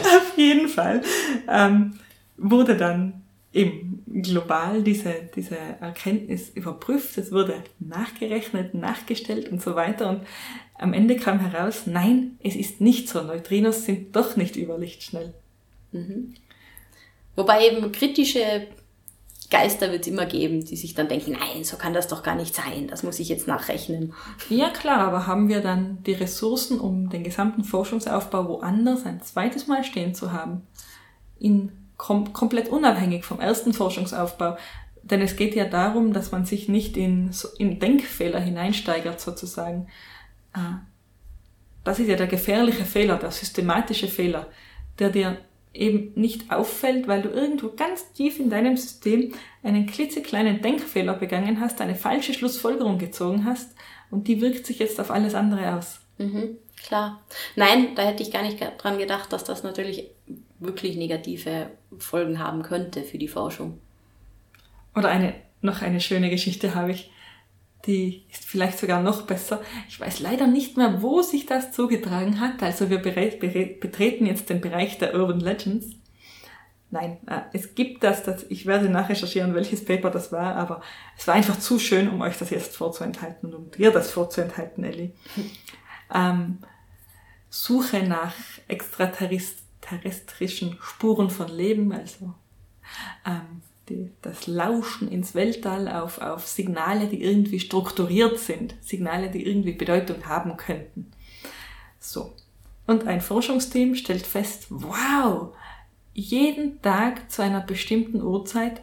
Auf jeden Fall ähm, wurde dann eben global diese, diese Erkenntnis überprüft. Es wurde nachgerechnet, nachgestellt und so weiter. Und am Ende kam heraus, nein, es ist nicht so. Neutrinos sind doch nicht überlichtschnell. Mhm. Wobei eben kritische Geister wird es immer geben, die sich dann denken, nein, so kann das doch gar nicht sein, das muss ich jetzt nachrechnen. Ja klar, aber haben wir dann die Ressourcen, um den gesamten Forschungsaufbau woanders ein zweites Mal stehen zu haben? In kom komplett unabhängig vom ersten Forschungsaufbau. Denn es geht ja darum, dass man sich nicht in, in Denkfehler hineinsteigert sozusagen. Ah, das ist ja der gefährliche Fehler, der systematische Fehler, der dir eben nicht auffällt, weil du irgendwo ganz tief in deinem System einen klitzekleinen Denkfehler begangen hast, eine falsche Schlussfolgerung gezogen hast und die wirkt sich jetzt auf alles andere aus. Mhm, klar. Nein, da hätte ich gar nicht dran gedacht, dass das natürlich wirklich negative Folgen haben könnte für die Forschung. Oder eine, noch eine schöne Geschichte habe ich die ist vielleicht sogar noch besser. Ich weiß leider nicht mehr, wo sich das zugetragen hat. Also wir betreten jetzt den Bereich der Urban Legends. Nein, äh, es gibt das, das, ich werde nachrecherchieren, welches Paper das war, aber es war einfach zu schön, um euch das jetzt vorzuenthalten und dir das vorzuenthalten, Ellie. (laughs) ähm, Suche nach extraterrestrischen Spuren von Leben, also ähm, die, das Lauschen ins Weltall auf, auf Signale, die irgendwie strukturiert sind, Signale, die irgendwie Bedeutung haben könnten. So. Und ein Forschungsteam stellt fest, wow, jeden Tag zu einer bestimmten Uhrzeit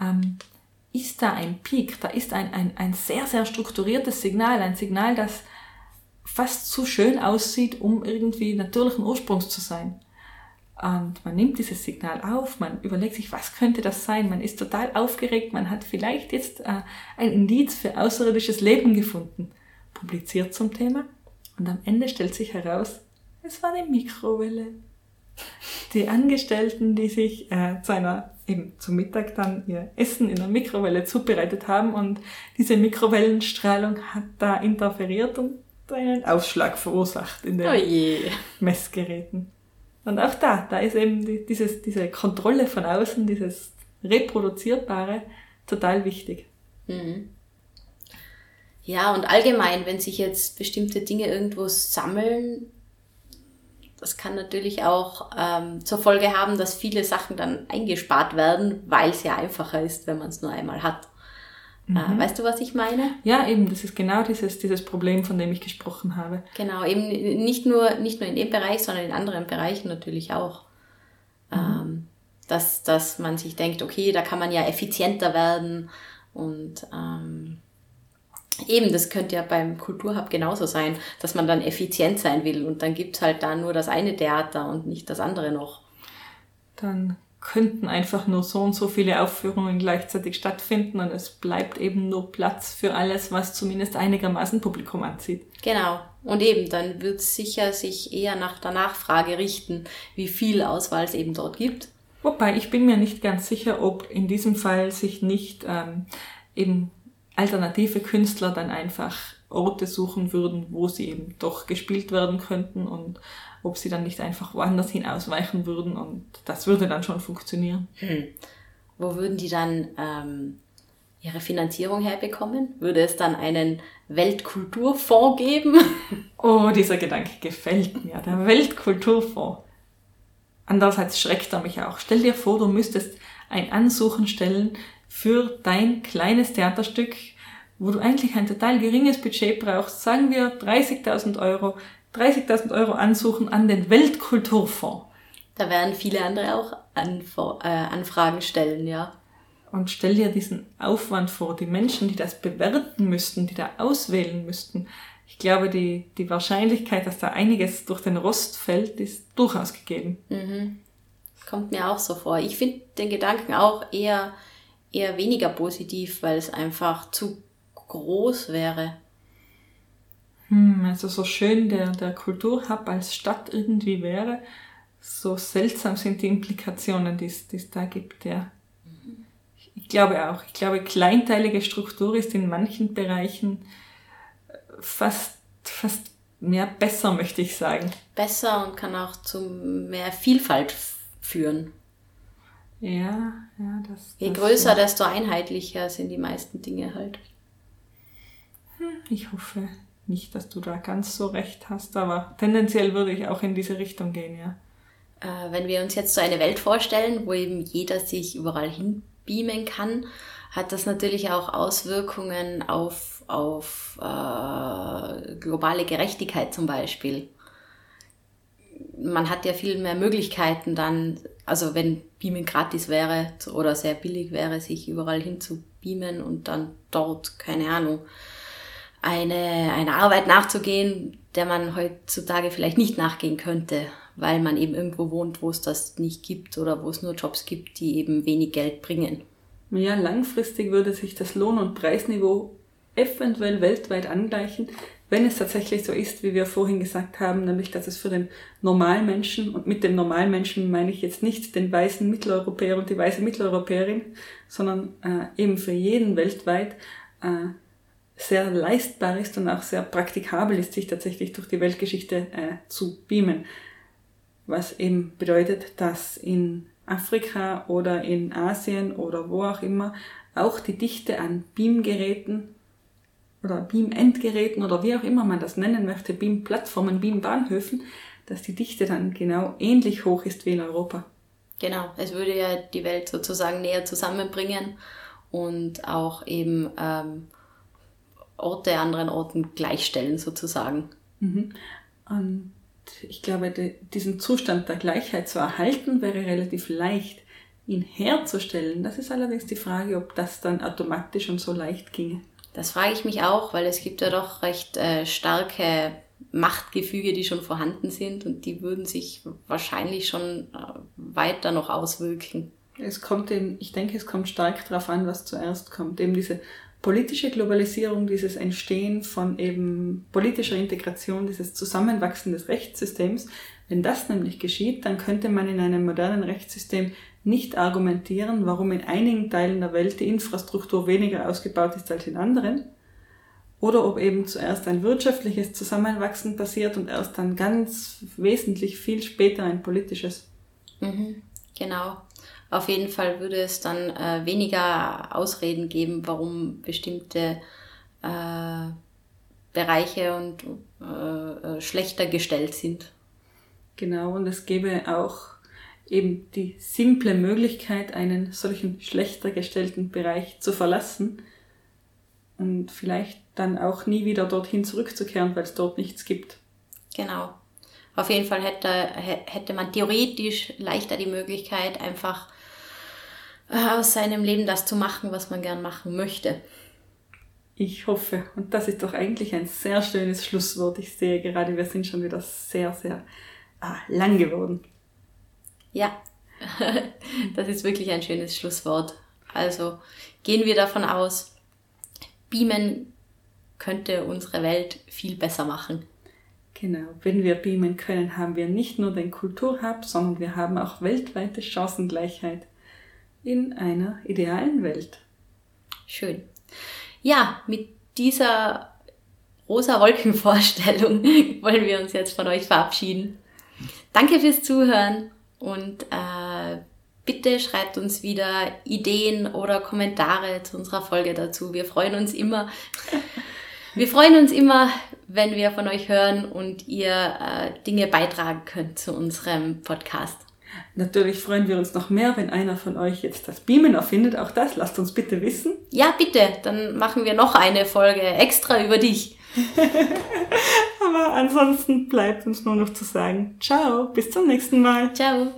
ähm, ist da ein Peak, da ist ein, ein, ein sehr, sehr strukturiertes Signal, ein Signal, das fast zu schön aussieht, um irgendwie natürlichen Ursprungs zu sein. Und man nimmt dieses Signal auf, man überlegt sich, was könnte das sein? Man ist total aufgeregt, man hat vielleicht jetzt äh, ein Indiz für außerirdisches Leben gefunden, publiziert zum Thema und am Ende stellt sich heraus, es war eine Mikrowelle. Die Angestellten, die sich äh, zu einer eben zum Mittag dann ihr Essen in der Mikrowelle zubereitet haben und diese Mikrowellenstrahlung hat da interferiert und einen Ausschlag verursacht in den oh Messgeräten. Und auch da, da ist eben die, dieses, diese Kontrolle von außen, dieses Reproduzierbare total wichtig. Mhm. Ja, und allgemein, wenn sich jetzt bestimmte Dinge irgendwo sammeln, das kann natürlich auch ähm, zur Folge haben, dass viele Sachen dann eingespart werden, weil es ja einfacher ist, wenn man es nur einmal hat. Äh, mhm. weißt du, was ich meine? Ja, eben, das ist genau dieses, dieses Problem, von dem ich gesprochen habe. Genau, eben nicht nur, nicht nur in dem Bereich, sondern in anderen Bereichen natürlich auch. Mhm. Ähm, dass, dass man sich denkt, okay, da kann man ja effizienter werden und ähm, Eben, das könnte ja beim Kulturhub genauso sein, dass man dann effizient sein will und dann gibt's halt da nur das eine Theater und nicht das andere noch. Dann könnten einfach nur so und so viele Aufführungen gleichzeitig stattfinden und es bleibt eben nur Platz für alles, was zumindest einigermaßen Publikum anzieht. Genau. Und eben, dann wird sicher sich eher nach der Nachfrage richten, wie viel Auswahl es eben dort gibt. Wobei ich bin mir nicht ganz sicher, ob in diesem Fall sich nicht ähm, eben alternative Künstler dann einfach Orte suchen würden, wo sie eben doch gespielt werden könnten und ob sie dann nicht einfach woanders hin ausweichen würden und das würde dann schon funktionieren. Hm. Wo würden die dann ähm, ihre Finanzierung herbekommen? Würde es dann einen Weltkulturfonds geben? (laughs) Oh, dieser Gedanke gefällt mir, der Weltkulturfonds. Andererseits schreckt er mich auch. Stell dir vor, du müsstest ein Ansuchen stellen für dein kleines Theaterstück, wo du eigentlich ein total geringes Budget brauchst, sagen wir 30.000 Euro, 30.000 Euro ansuchen an den Weltkulturfonds. Da werden viele andere auch Anf äh, Anfragen stellen, ja. Und stell dir diesen Aufwand vor, die Menschen, die das bewerten müssten, die da auswählen müssten. Ich glaube, die, die Wahrscheinlichkeit, dass da einiges durch den Rost fällt, ist durchaus gegeben. Mhm. Kommt mir auch so vor. Ich finde den Gedanken auch eher, eher weniger positiv, weil es einfach zu groß wäre. Hm, also so schön der, der Kulturhub als Stadt irgendwie wäre, so seltsam sind die Implikationen, die es da gibt, ja. Ich glaube auch. Ich glaube, kleinteilige Struktur ist in manchen Bereichen fast, fast mehr besser, möchte ich sagen. Besser und kann auch zu mehr Vielfalt führen. Ja, ja, das. Je das größer, desto einheitlicher sind die meisten Dinge halt. Hm, ich hoffe nicht, dass du da ganz so recht hast, aber tendenziell würde ich auch in diese Richtung gehen, ja. Äh, wenn wir uns jetzt so eine Welt vorstellen, wo eben jeder sich überall hinbeamen kann, hat das natürlich auch Auswirkungen auf, auf äh, globale Gerechtigkeit zum Beispiel. Man hat ja viel mehr Möglichkeiten dann, also wenn Beamen gratis wäre oder sehr billig wäre, sich überall hin zu beamen und dann dort, keine Ahnung, eine, eine Arbeit nachzugehen, der man heutzutage vielleicht nicht nachgehen könnte, weil man eben irgendwo wohnt, wo es das nicht gibt oder wo es nur Jobs gibt, die eben wenig Geld bringen. Ja, langfristig würde sich das Lohn- und Preisniveau eventuell weltweit angleichen, wenn es tatsächlich so ist, wie wir vorhin gesagt haben, nämlich dass es für den Normalmenschen, und mit dem Normalmenschen meine ich jetzt nicht den weißen Mitteleuropäer und die weiße Mitteleuropäerin, sondern äh, eben für jeden weltweit äh, sehr leistbar ist und auch sehr praktikabel ist, sich tatsächlich durch die Weltgeschichte äh, zu beamen. Was eben bedeutet, dass in Afrika oder in Asien oder wo auch immer auch die Dichte an Beamgeräten oder Beam-Endgeräten oder wie auch immer man das nennen möchte, Beam-Plattformen, Beam-Bahnhöfen, dass die Dichte dann genau ähnlich hoch ist wie in Europa. Genau, es würde ja die Welt sozusagen näher zusammenbringen und auch eben ähm, Orte anderen Orten gleichstellen sozusagen. Mhm. Und ich glaube, diesen Zustand der Gleichheit zu erhalten, wäre relativ leicht. Ihn herzustellen, das ist allerdings die Frage, ob das dann automatisch und so leicht ginge. Das frage ich mich auch, weil es gibt ja doch recht äh, starke Machtgefüge, die schon vorhanden sind und die würden sich wahrscheinlich schon äh, weiter noch auswirken. Es kommt eben, ich denke, es kommt stark darauf an, was zuerst kommt. Eben diese politische Globalisierung, dieses Entstehen von eben politischer Integration, dieses Zusammenwachsen des Rechtssystems, wenn das nämlich geschieht, dann könnte man in einem modernen Rechtssystem nicht argumentieren, warum in einigen Teilen der Welt die Infrastruktur weniger ausgebaut ist als in anderen, oder ob eben zuerst ein wirtschaftliches Zusammenwachsen passiert und erst dann ganz wesentlich viel später ein politisches. Mhm, genau. Auf jeden Fall würde es dann äh, weniger Ausreden geben, warum bestimmte äh, Bereiche und äh, äh, schlechter gestellt sind. Genau, und es gäbe auch eben die simple Möglichkeit, einen solchen schlechter gestellten Bereich zu verlassen und vielleicht dann auch nie wieder dorthin zurückzukehren, weil es dort nichts gibt. Genau. Auf jeden Fall hätte, hätte man theoretisch leichter die Möglichkeit, einfach aus seinem Leben das zu machen, was man gern machen möchte. Ich hoffe. Und das ist doch eigentlich ein sehr schönes Schlusswort. Ich sehe gerade, wir sind schon wieder sehr, sehr ah, lang geworden. Ja, (laughs) das ist wirklich ein schönes Schlusswort. Also gehen wir davon aus, Beamen könnte unsere Welt viel besser machen. Genau, wenn wir beamen können, haben wir nicht nur den Kulturhub, sondern wir haben auch weltweite Chancengleichheit in einer idealen Welt. Schön. Ja, mit dieser rosa Wolkenvorstellung (laughs) wollen wir uns jetzt von euch verabschieden. Danke fürs Zuhören und äh, bitte schreibt uns wieder Ideen oder Kommentare zu unserer Folge dazu. Wir freuen uns immer. (laughs) Wir freuen uns immer, wenn wir von euch hören und ihr äh, Dinge beitragen könnt zu unserem Podcast. Natürlich freuen wir uns noch mehr, wenn einer von euch jetzt das Beamen erfindet. Auch das lasst uns bitte wissen. Ja, bitte. Dann machen wir noch eine Folge extra über dich. (laughs) Aber ansonsten bleibt uns nur noch zu sagen, ciao, bis zum nächsten Mal. Ciao.